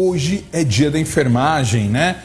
hoje é dia da enfermagem, né?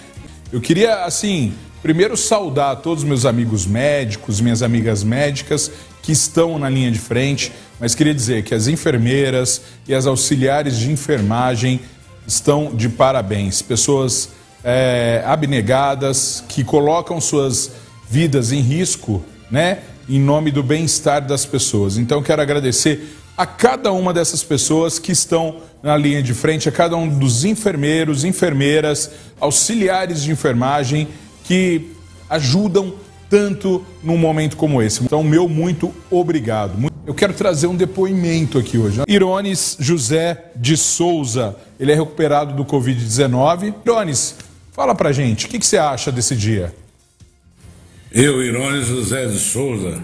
Eu queria, assim, primeiro saudar todos os meus amigos médicos, minhas amigas médicas que estão na linha de frente, mas queria dizer que as enfermeiras e as auxiliares de enfermagem estão de parabéns. Pessoas é, abnegadas que colocam suas vidas em risco, né? Em nome do bem-estar das pessoas. Então, quero agradecer a cada uma dessas pessoas que estão na linha de frente, a cada um dos enfermeiros, enfermeiras, auxiliares de enfermagem que ajudam tanto num momento como esse. Então, meu muito obrigado. Eu quero trazer um depoimento aqui hoje. Irones José de Souza, ele é recuperado do Covid-19. Irones, fala pra gente, o que, que você acha desse dia? Eu, Irones José de Souza,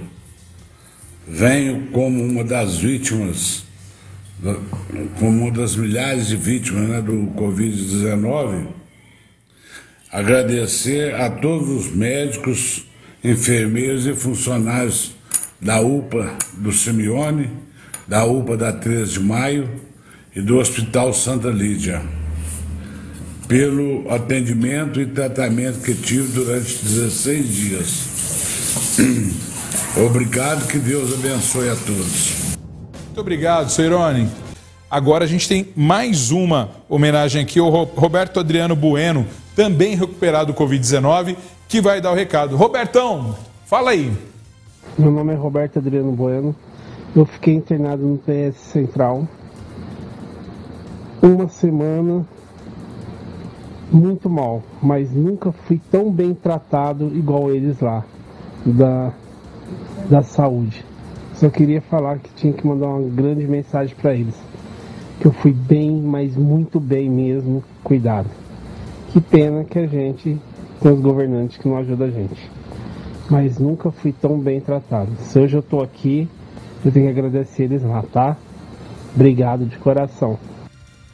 venho como uma das vítimas, como uma das milhares de vítimas né, do Covid-19, agradecer a todos os médicos, enfermeiros e funcionários da UPA do Simeone, da UPA da 13 de Maio e do Hospital Santa Lídia, pelo atendimento e tratamento que tive durante 16 dias. Obrigado, que Deus abençoe a todos. Muito obrigado, Seirone. Agora a gente tem mais uma homenagem aqui, o Roberto Adriano Bueno, também recuperado do Covid-19, que vai dar o recado. Robertão, fala aí. Meu nome é Roberto Adriano Bueno. Eu fiquei internado no PS Central. Uma semana muito mal, mas nunca fui tão bem tratado igual eles lá. Da da saúde. Só queria falar que tinha que mandar uma grande mensagem para eles. Que eu fui bem, mas muito bem mesmo, cuidado. Que pena que a gente tem os governantes que não ajudam a gente. Mas nunca fui tão bem tratado. Se hoje eu tô aqui, eu tenho que agradecer eles lá, tá? Obrigado de coração.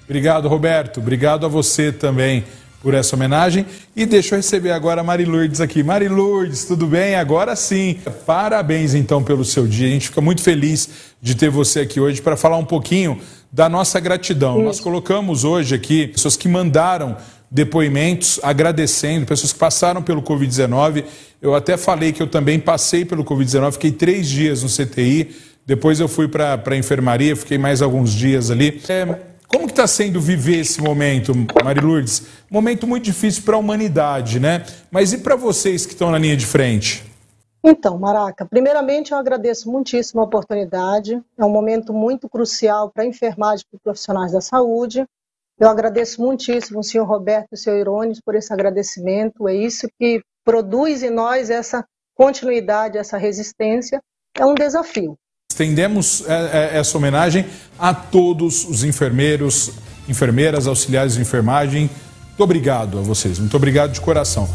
Obrigado, Roberto. Obrigado a você também por essa homenagem. E deixa eu receber agora a Mari Lourdes aqui. Mari Lourdes, tudo bem? Agora sim. Parabéns então pelo seu dia. A gente fica muito feliz de ter você aqui hoje para falar um pouquinho da nossa gratidão. Nós colocamos hoje aqui pessoas que mandaram depoimentos agradecendo, pessoas que passaram pelo Covid-19. Eu até falei que eu também passei pelo Covid-19, fiquei três dias no CTI, depois eu fui para a enfermaria, fiquei mais alguns dias ali. É, como que está sendo viver esse momento, Mari Lourdes? Momento muito difícil para a humanidade, né? Mas e para vocês que estão na linha de frente? Então, Maraca, primeiramente eu agradeço muitíssimo a oportunidade. É um momento muito crucial para a enfermagem e profissionais da saúde. Eu agradeço muitíssimo o senhor Roberto e o senhor Irones por esse agradecimento. É isso que produz em nós essa continuidade, essa resistência. É um desafio. Estendemos é, é, essa homenagem a todos os enfermeiros, enfermeiras, auxiliares de enfermagem. Muito obrigado a vocês, muito obrigado de coração.